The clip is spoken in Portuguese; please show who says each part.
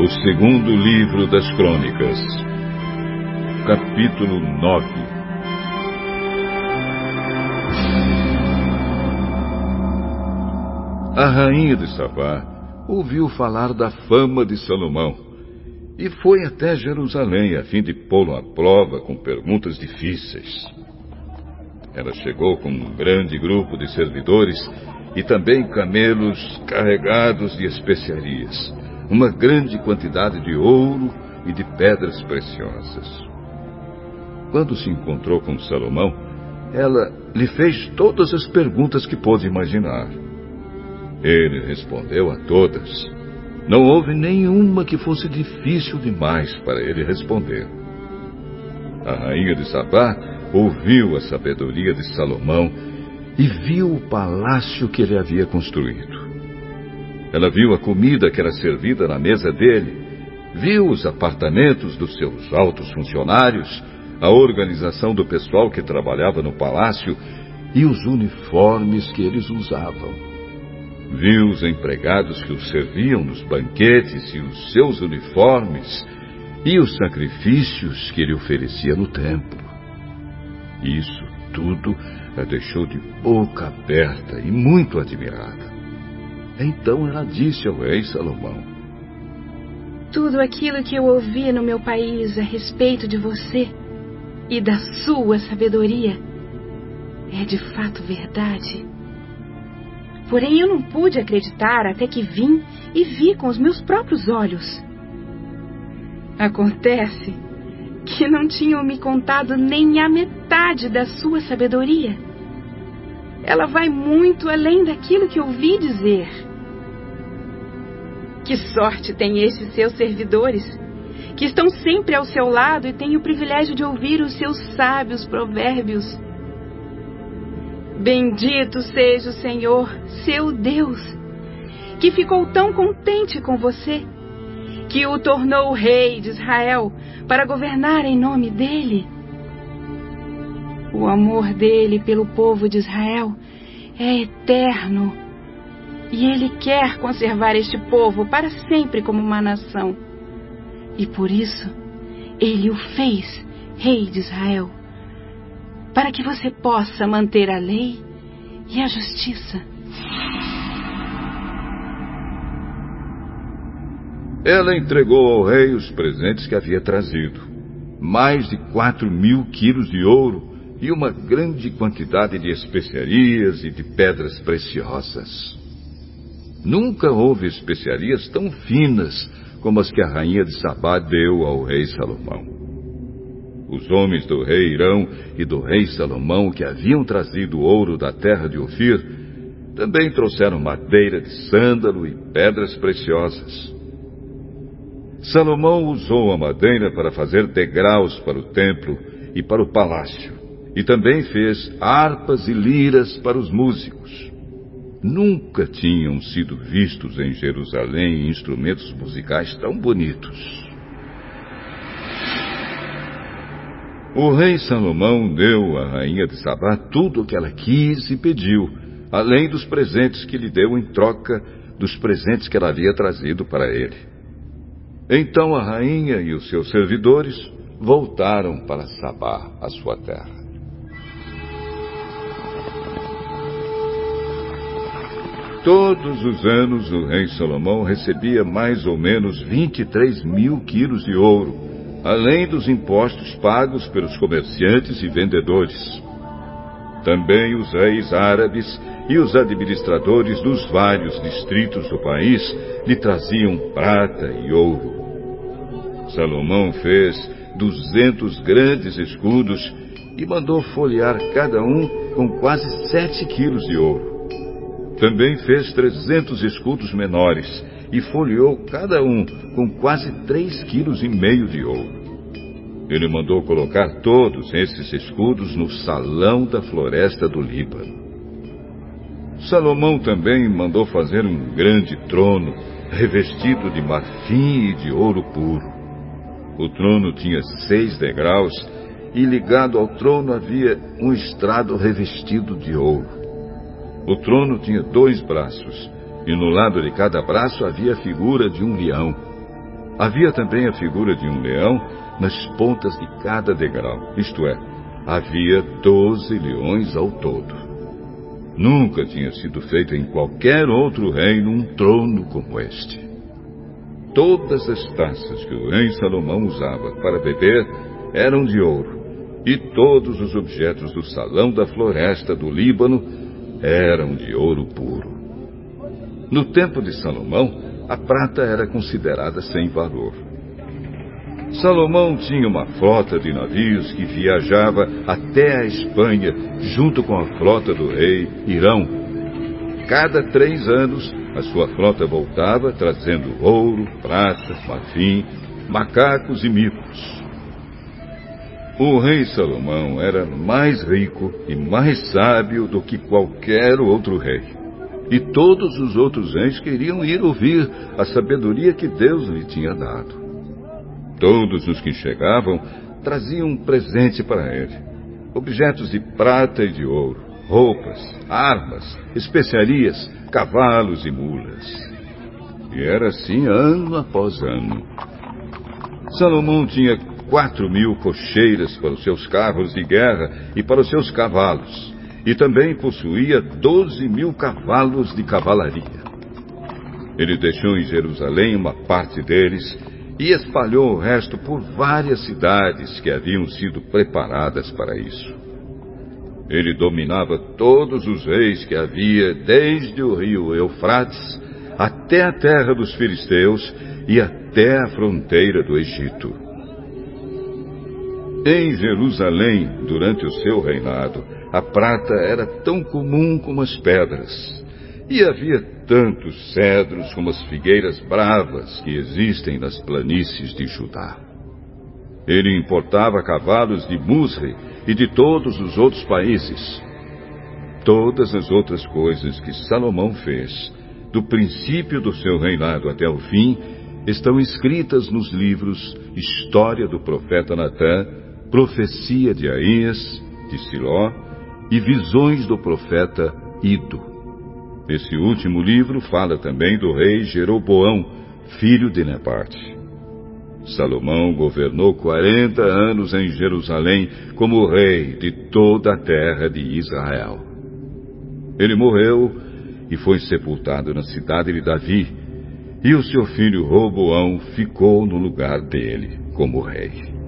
Speaker 1: O segundo livro das Crônicas, capítulo 9. A rainha de Sabá ouviu falar da fama de Salomão e foi até Jerusalém a fim de pô-lo à prova com perguntas difíceis. Ela chegou com um grande grupo de servidores e também camelos carregados de especiarias uma grande quantidade de ouro e de pedras preciosas. Quando se encontrou com Salomão, ela lhe fez todas as perguntas que pôde imaginar. Ele respondeu a todas. Não houve nenhuma que fosse difícil demais para ele responder. A rainha de Sabá ouviu a sabedoria de Salomão e viu o palácio que ele havia construído. Ela viu a comida que era servida na mesa dele, viu os apartamentos dos seus altos funcionários, a organização do pessoal que trabalhava no palácio e os uniformes que eles usavam. Viu os empregados que os serviam nos banquetes e os seus uniformes e os sacrifícios que ele oferecia no templo. Isso tudo a deixou de boca aberta e muito admirada. Então ela disse ao rei Salomão:
Speaker 2: Tudo aquilo que eu ouvi no meu país a respeito de você e da sua sabedoria é de fato verdade. Porém, eu não pude acreditar até que vim e vi com os meus próprios olhos. Acontece que não tinham me contado nem a metade da sua sabedoria. Ela vai muito além daquilo que ouvi dizer. Que sorte têm esses seus servidores, que estão sempre ao seu lado e têm o privilégio de ouvir os seus sábios provérbios. Bendito seja o Senhor, seu Deus, que ficou tão contente com você, que o tornou rei de Israel para governar em nome dele. O amor dele pelo povo de Israel é eterno e ele quer conservar este povo para sempre como uma nação. E por isso, ele o fez rei de Israel, para que você possa manter a lei e a justiça.
Speaker 1: Ela entregou ao rei os presentes que havia trazido: mais de quatro mil quilos de ouro e uma grande quantidade de especiarias e de pedras preciosas. Nunca houve especiarias tão finas como as que a rainha de Sabá deu ao rei Salomão. Os homens do rei Irão e do rei Salomão que haviam trazido ouro da terra de Ofir também trouxeram madeira de sândalo e pedras preciosas. Salomão usou a madeira para fazer degraus para o templo e para o palácio, e também fez harpas e liras para os músicos. Nunca tinham sido vistos em Jerusalém instrumentos musicais tão bonitos. O rei Salomão deu à rainha de Sabá tudo o que ela quis e pediu, além dos presentes que lhe deu em troca dos presentes que ela havia trazido para ele. Então a rainha e os seus servidores voltaram para Sabá, a sua terra. Todos os anos o rei Salomão recebia mais ou menos 23 mil quilos de ouro, além dos impostos pagos pelos comerciantes e vendedores. Também os reis árabes e os administradores dos vários distritos do país lhe traziam prata e ouro. Salomão fez duzentos grandes escudos e mandou folhear cada um com quase sete quilos de ouro. Também fez trezentos escudos menores e folheou cada um com quase três quilos e meio de ouro. Ele mandou colocar todos esses escudos no salão da floresta do Líbano. Salomão também mandou fazer um grande trono revestido de marfim e de ouro puro. O trono tinha seis degraus e ligado ao trono havia um estrado revestido de ouro. O trono tinha dois braços, e no lado de cada braço havia a figura de um leão. Havia também a figura de um leão nas pontas de cada degrau, isto é, havia doze leões ao todo. Nunca tinha sido feito em qualquer outro reino um trono como este. Todas as taças que o rei Salomão usava para beber eram de ouro, e todos os objetos do salão da floresta do Líbano eram de ouro puro. No tempo de Salomão, a prata era considerada sem valor. Salomão tinha uma frota de navios que viajava até a Espanha junto com a frota do rei Irão. Cada três anos, a sua frota voltava trazendo ouro, prata, marfim, macacos e micos. O rei Salomão era mais rico e mais sábio do que qualquer outro rei. E todos os outros reis queriam ir ouvir a sabedoria que Deus lhe tinha dado. Todos os que chegavam traziam um presente para ele: objetos de prata e de ouro, roupas, armas, especiarias, cavalos e mulas. E era assim ano após ano. Salomão tinha quatro mil cocheiras para os seus carros de guerra e para os seus cavalos, e também possuía doze mil cavalos de cavalaria. Ele deixou em Jerusalém uma parte deles e espalhou o resto por várias cidades que haviam sido preparadas para isso. Ele dominava todos os reis que havia desde o rio Eufrates até a terra dos filisteus e até a fronteira do Egito. Em Jerusalém, durante o seu reinado, a prata era tão comum como as pedras, e havia tantos cedros como as figueiras bravas que existem nas planícies de Judá. Ele importava cavalos de Musre e de todos os outros países. Todas as outras coisas que Salomão fez, do princípio do seu reinado até o fim, estão escritas nos livros História do Profeta Natã profecia de Aías, de Siló e visões do profeta Ido. Esse último livro fala também do rei Jeroboão, filho de Nebate. Salomão governou 40 anos em Jerusalém como rei de toda a terra de Israel. Ele morreu e foi sepultado na cidade de Davi, e o seu filho Roboão ficou no lugar dele como rei.